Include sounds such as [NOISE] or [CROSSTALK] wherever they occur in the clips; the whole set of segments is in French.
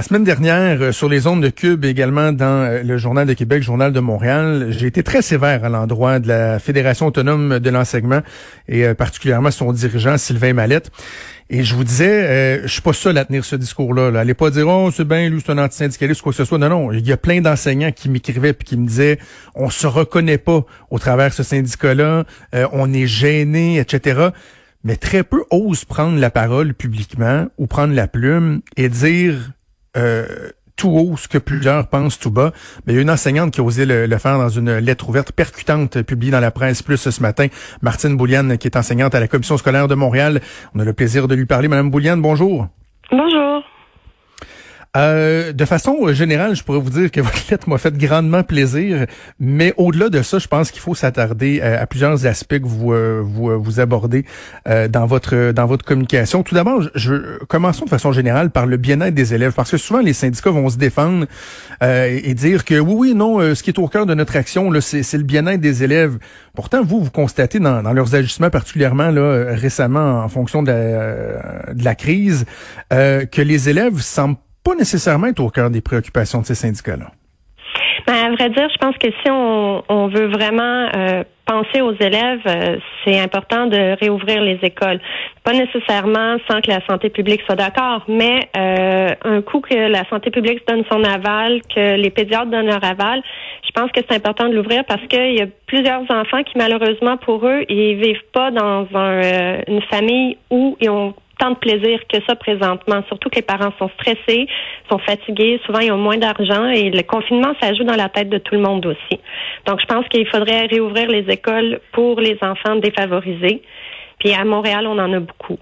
La semaine dernière, euh, sur les ondes de Cube, également dans euh, le Journal de Québec, Journal de Montréal, j'ai été très sévère à l'endroit de la Fédération autonome de l'enseignement et euh, particulièrement son dirigeant, Sylvain Mallette. Et je vous disais, je suis pas seul à tenir ce discours-là. Là. Allez pas dire, oh, c'est bien, lui, c'est un antisyndicaliste ou quoi que ce soit. Non, non. Il y a plein d'enseignants qui m'écrivaient puis qui me disaient, on se reconnaît pas au travers de ce syndicat-là, on est gêné, etc mais très peu osent prendre la parole publiquement ou prendre la plume et dire euh, tout haut ce que plusieurs pensent tout bas. Mais il y a une enseignante qui a osé le, faire dans une lettre ouverte percutante publiée dans la presse plus ce matin. Martine Bouliane, qui est enseignante à la commission scolaire de Montréal. On a le plaisir de lui parler. Madame Bouliane, bonjour. Bonjour. Euh, de façon générale, je pourrais vous dire que [LAUGHS] votre lettre m'a fait grandement plaisir, mais au-delà de ça, je pense qu'il faut s'attarder à, plusieurs aspects que vous euh, vous, euh, vous abordez dans votre dans votre communication. Tout d'abord, je, commençons de façon générale par le bien-être des élèves, parce que souvent les syndicats vont se défendre et dire que oui, oui, non, ce qui est au cœur de notre action, c'est, le bien-être des élèves. Pourtant, vous, vous constatez dans, dans leurs ajustements, particulièrement là récemment en fonction de la, de la crise, que les élèves semblent pas nécessairement être au cœur des préoccupations de ces syndicats-là. Ben, à vrai dire, je pense que si on, veut vraiment euh, penser aux élèves, euh, c'est important de réouvrir les écoles. Pas nécessairement sans que la santé publique soit d'accord, mais euh, un coup que la santé publique donne son aval, que les pédiatres donnent leur aval, je pense que c'est important de l'ouvrir parce qu'il y a plusieurs enfants qui, malheureusement pour eux, ils vivent pas dans un, une famille où ils ont tant de plaisir que ça présentement. Surtout que les parents sont stressés, sont fatigués, souvent ils ont moins d'argent et le confinement, ça joue dans la tête de tout le monde aussi. Donc, je pense qu'il faudrait réouvrir les écoles pour les enfants défavorisés. Puis à Montréal, on en a beaucoup.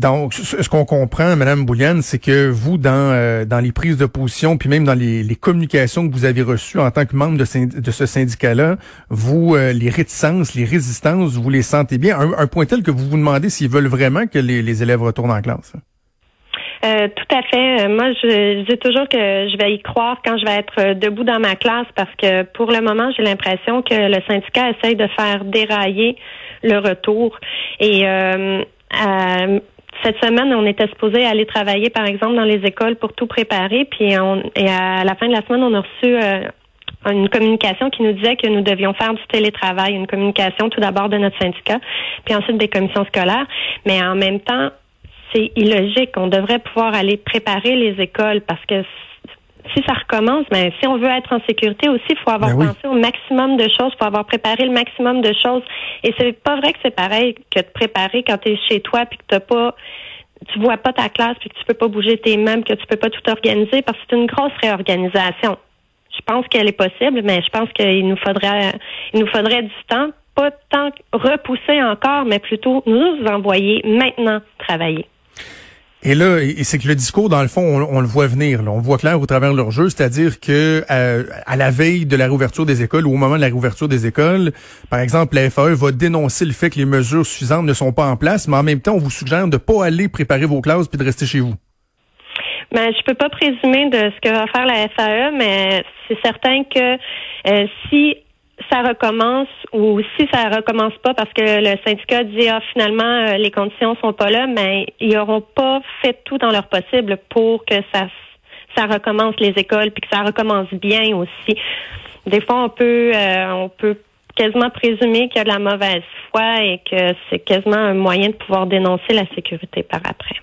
Donc, ce qu'on comprend, Madame Bouliane, c'est que vous, dans euh, dans les prises de position, puis même dans les, communications que vous avez reçues en tant que membre de, ce syndicat-là, vous, euh, les réticences, les résistances, vous les sentez bien. Un, point tel que vous vous demandez s'ils veulent vraiment que les, élèves retournent en classe. Euh, tout à fait. Moi, je, dis toujours que je vais y croire quand je vais être debout dans ma classe parce que pour le moment, j'ai l'impression que le syndicat essaye de faire dérailler le retour. Et euh, cette semaine, on était supposé aller travailler, par exemple, dans les écoles pour tout préparer. Puis on, et à la fin de la semaine, on a reçu euh, une communication qui nous disait que nous devions faire du télétravail, une communication tout d'abord de notre syndicat, puis ensuite des commissions scolaires. Mais en même temps, c'est illogique. On devrait pouvoir aller préparer les écoles parce que si ça recommence, mais ben, si on veut être en sécurité aussi, il faut avoir ben pensé au maximum de choses, il faut avoir préparé le maximum de choses. Et c'est pas vrai que c'est pareil que de préparer quand tu es chez toi puis que t'as pas tu vois pas ta classe puis que tu peux pas bouger tes mains, que tu peux pas tout organiser parce que c'est une grosse réorganisation. Je pense qu'elle est possible, mais je pense qu'il nous faudrait il nous faudrait du temps, pas tant repousser encore, mais plutôt nous envoyer maintenant travailler. Et là, c'est que le discours, dans le fond, on, le voit venir. Là. On voit clair au travers de leur jeu, c'est-à-dire que euh, à la veille de la réouverture des écoles ou au moment de la réouverture des écoles, par exemple, la FAE va dénoncer le fait que les mesures suffisantes ne sont pas en place, mais en même temps, on vous suggère de pas aller préparer vos classes puis de rester chez vous. Ben, je peux pas présumer de ce que va faire la FAE, mais c'est certain que euh, si ça recommence ou si ça recommence pas parce que le syndicat dit ah finalement euh, les conditions sont pas là, mais ils n'auront pas fait tout dans leur possible pour que ça ça recommence les écoles puis que ça recommence bien aussi. Des fois on peut euh, on peut quasiment présumer qu'il y a de la mauvaise foi et que c'est quasiment un moyen de pouvoir dénoncer la sécurité par après.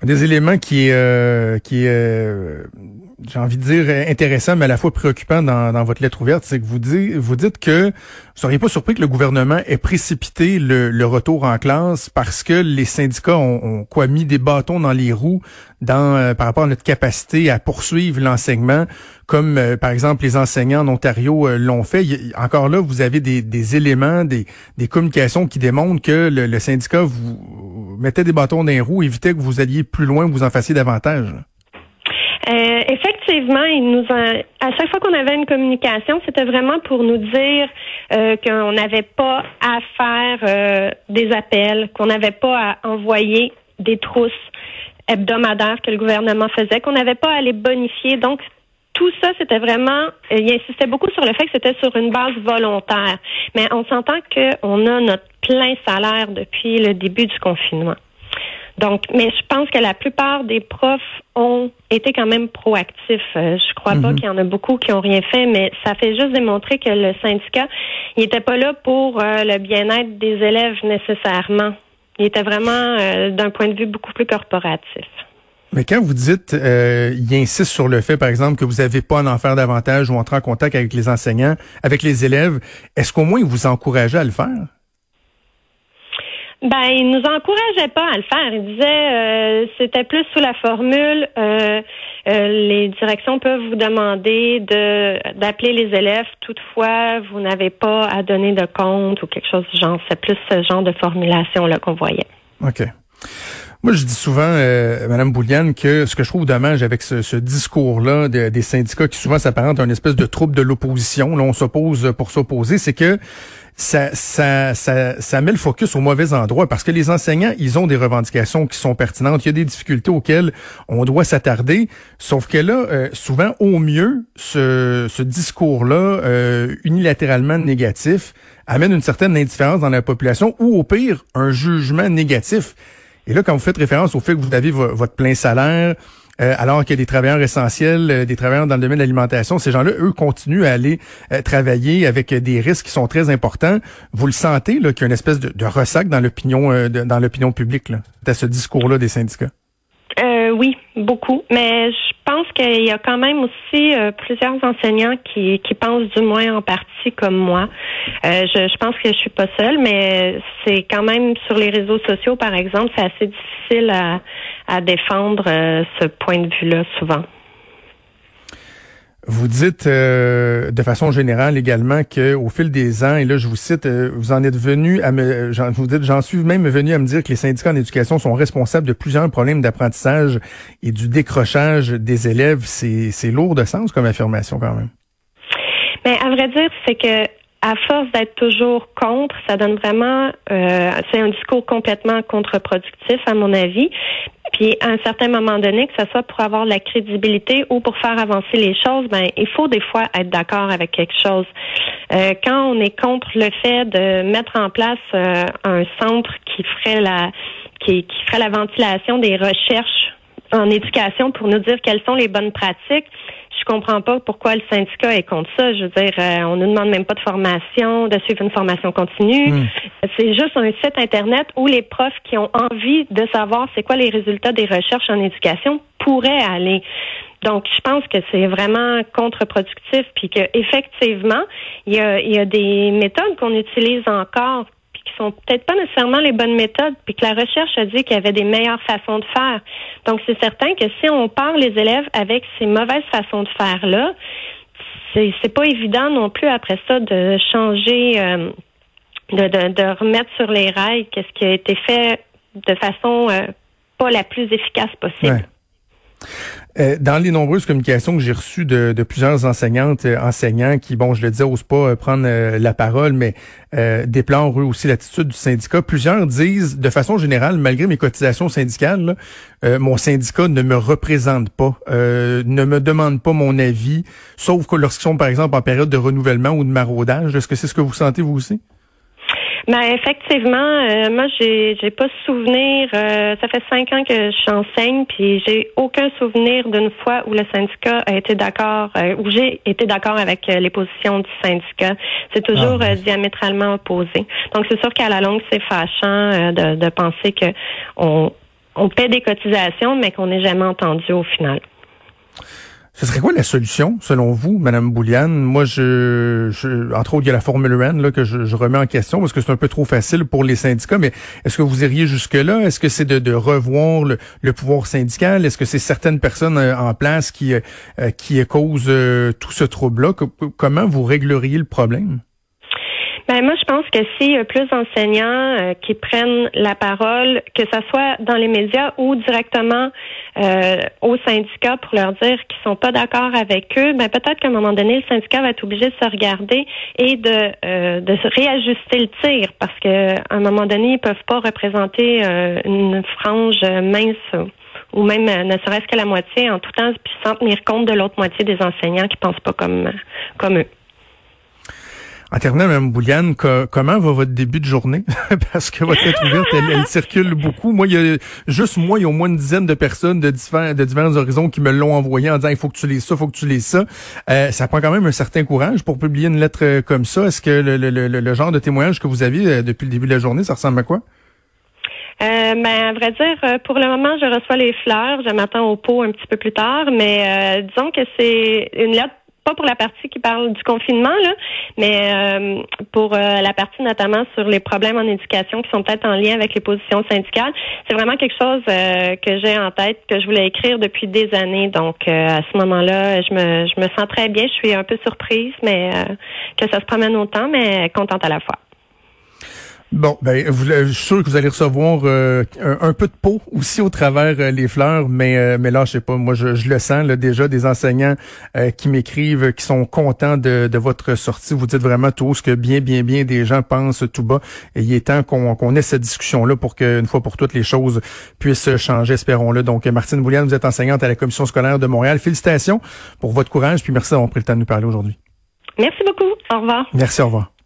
Un des éléments qui euh, qui est j'ai envie de dire intéressant, mais à la fois préoccupant dans, dans votre lettre ouverte, c'est que vous dites, vous dites que vous seriez pas surpris que le gouvernement ait précipité le, le retour en classe parce que les syndicats ont, ont, quoi mis des bâtons dans les roues dans euh, par rapport à notre capacité à poursuivre l'enseignement, comme euh, par exemple les enseignants en Ontario euh, l'ont fait. encore là, vous avez des, des éléments, des, des, communications qui démontrent que le, le syndicat vous mettait des bâtons dans les roues, évitait que vous alliez plus loin, vous en fassiez davantage. Euh, effectivement, il nous à chaque fois qu'on avait une communication, c'était vraiment pour nous dire euh, qu'on n'avait pas à faire euh, des appels, qu'on n'avait pas à envoyer des trousses hebdomadaires que le gouvernement faisait, qu'on n'avait pas à les bonifier. Donc, tout ça, c'était vraiment, il insistait beaucoup sur le fait que c'était sur une base volontaire. Mais on s'entend qu'on a notre plein salaire depuis le début du confinement. Donc, mais je pense que la plupart des profs ont été quand même proactifs. Euh, je crois pas mhm. qu'il y en a beaucoup qui ont rien fait, mais ça fait juste démontrer que le syndicat, il était pas là pour euh, le bien-être des élèves nécessairement. Il était vraiment euh, d'un point de vue beaucoup plus corporatif. Mais quand vous dites, il insiste sur le fait, par exemple, que vous n'avez pas à en faire davantage ou entrer en contact avec les enseignants, avec les élèves, est-ce qu'au moins il vous encourageait à le faire? Ben, il nous encourageait pas à le faire. Il disait euh, c'était plus sous la formule euh, euh, les directions peuvent vous demander de d'appeler les élèves. Toutefois, vous n'avez pas à donner de compte ou quelque chose du genre. C'est plus ce genre de formulation là qu'on voyait. OK. Moi, je dis souvent, euh, Madame Bouliane, que ce que je trouve dommage avec ce, ce discours-là des syndicats qui souvent s'apparentent à une espèce de troupe de l'opposition, là, on s'oppose pour s'opposer, c'est que ça, ça, ça, ça met le focus au mauvais endroit parce que les enseignants, ils ont des revendications qui sont pertinentes. Il y a des difficultés auxquelles on doit s'attarder. Sauf que là, euh, souvent, au mieux, ce, ce discours-là, euh, unilatéralement négatif, amène une certaine indifférence dans la population ou au pire, un jugement négatif. Et là, quand vous faites référence au fait que vous avez votre plein salaire, euh, alors qu'il y a des travailleurs essentiels, euh, des travailleurs dans le domaine de l'alimentation, ces gens-là, eux, continuent à aller euh, travailler avec des risques qui sont très importants. Vous le sentez, qu'il y a une espèce de, ressac dans l'opinion dans l'opinion publique, là, à ce discours-là des syndicats? oui, beaucoup. Mais pense qu'il y a quand même aussi plusieurs enseignants qui, pensent du moins en partie comme moi. je, je pense que je suis pas seule, mais c'est quand même sur les réseaux sociaux, par exemple, c'est assez difficile à, à défendre euh, ce point de vue-là souvent. Vous dites euh, de façon générale également que au fil des ans, et là je vous cite, euh, vous en êtes venu à me, vous dites, j'en suis même venu à me dire que les syndicats en éducation sont responsables de plusieurs problèmes d'apprentissage et du décrochage des élèves. C'est, lourd de sens comme affirmation quand même. Mais à vrai dire, c'est que à force d'être toujours contre, ça donne vraiment, euh, c'est un discours complètement contre-productif à mon avis. Puis à un certain moment donné, que ce soit pour avoir de la crédibilité ou pour faire avancer les choses, ben il faut des fois être d'accord avec quelque chose. Euh, quand on est contre le fait de mettre en place euh, un centre qui ferait la qui, qui ferait la ventilation des recherches en éducation pour nous dire quelles sont les bonnes pratiques, je comprends pas pourquoi le syndicat est contre ça. Je veux dire, euh, on ne nous demande même pas de formation, de suivre une formation continue. Hmm. C'est juste un site internet où les profs qui ont envie de savoir c'est quoi les résultats des recherches en éducation pourraient aller. Donc, je pense que c'est vraiment contre-productif, puis que effectivement, il y a, y a des méthodes qu'on utilise encore sont peut-être pas nécessairement les bonnes méthodes, puis que la recherche a dit qu'il y avait des meilleures façons de faire. Donc, c'est certain que si on parle les élèves avec ces mauvaises façons de faire-là, c'est, c'est pas évident non plus après ça de changer, euh, de, de, de, remettre sur les rails qu'est-ce qui a été fait de façon euh, pas la plus efficace possible. Euh, dans les nombreuses communications que j'ai reçues de, plusieurs enseignantes, euh, enseignants qui, bon, je le disais, n'osent pas euh, prendre la parole, mais déplorent eux aussi l'attitude du syndicat. Plusieurs disent, de façon générale, malgré mes cotisations syndicales, mon syndicat ne me représente pas, ne me demande pas mon avis, sauf que lorsqu'ils sont, par exemple, en période de renouvellement ou de maraudage. Est-ce que c'est ce que vous sentez vous aussi? Ben effectivement, euh, moi j'ai j'ai pas souvenir. Euh, ça fait cinq ans que j'enseigne, puis j'ai aucun souvenir d'une fois où le syndicat a été d'accord, euh, où j'ai été d'accord avec les positions du syndicat. C'est toujours ah, diamétralement opposé. Donc c'est sûr qu'à la longue c'est fâchant de, de penser que on on paie des cotisations, mais qu'on n'est jamais entendu au final. Ce serait quoi la solution, selon vous, Madame Bouliane? Moi, je, entre autres, il y a la Formule 1 là, que je, remets en question parce que c'est un peu trop facile pour les syndicats, mais est-ce que vous iriez jusque-là? Est-ce que c'est de, revoir le, pouvoir syndical? Est-ce que c'est certaines personnes euh, en place qui, euh, qui causent euh, tout ce trouble-là? Comment vous régleriez le problème? Ben moi, je pense que s'il y a plus d'enseignants euh, qui prennent la parole, que ce soit dans les médias ou directement euh, aux syndicats pour leur dire qu'ils sont pas d'accord avec eux, ben peut-être qu'à un moment donné, le syndicat va être obligé de se regarder et de euh, de se réajuster le tir parce que à un moment donné, ils peuvent pas représenter une frange mince ou même ne serait-ce que la moitié en tout temps, puis sans tenir compte de l'autre moitié des enseignants qui pensent pas comme comme eux. En terminant, Mme Bouliane, comment va votre début de journée? [LAUGHS] Parce que votre lettre ouverte, elle, circule beaucoup. Moi, il y a juste moi, il y a au moins une dizaine de personnes de différents, de divers horizons qui me l'ont envoyé en disant il faut que tu lises ça, il faut que tu lises ça. Euh, ça prend quand même un certain courage pour publier une lettre euh, comme ça. Est-ce que le, le, le, genre de témoignage que vous aviez euh, depuis le début de la journée, ça ressemble à quoi? Euh, ben, à vrai dire, pour le moment, je reçois les fleurs. Je m'attends au pot un petit peu plus tard, mais disons que c'est une lettre pas pour la partie qui parle du confinement, là, mais euh, pour euh, la partie notamment sur les problèmes en éducation qui sont peut-être en lien avec les positions syndicales. C'est vraiment quelque chose euh, que j'ai en tête, que je voulais écrire depuis des années. Donc, à ce moment-là, je me, je me sens très bien. Je suis un peu surprise, mais que ça se promène autant, mais contente à la fois. Bon, ben, je suis sûr que vous allez recevoir euh, un, peu de peau aussi au travers euh, les fleurs, mais euh, mais là, je sais pas, moi, je, le sens là, déjà des enseignants qui m'écrivent, qui sont contents de, de, votre sortie. Vous dites vraiment tout ce que bien, bien, bien des gens pensent tout bas. Et il est temps qu'on ait cette discussion-là pour qu'une fois pour toutes les choses puissent changer, espérons-le. Donc, Martine Bouliane, vous êtes enseignante à la Commission scolaire de Montréal. Félicitations pour votre courage, puis merci d'avoir pris le temps de nous parler aujourd'hui. Merci beaucoup. Au revoir. Merci, au revoir.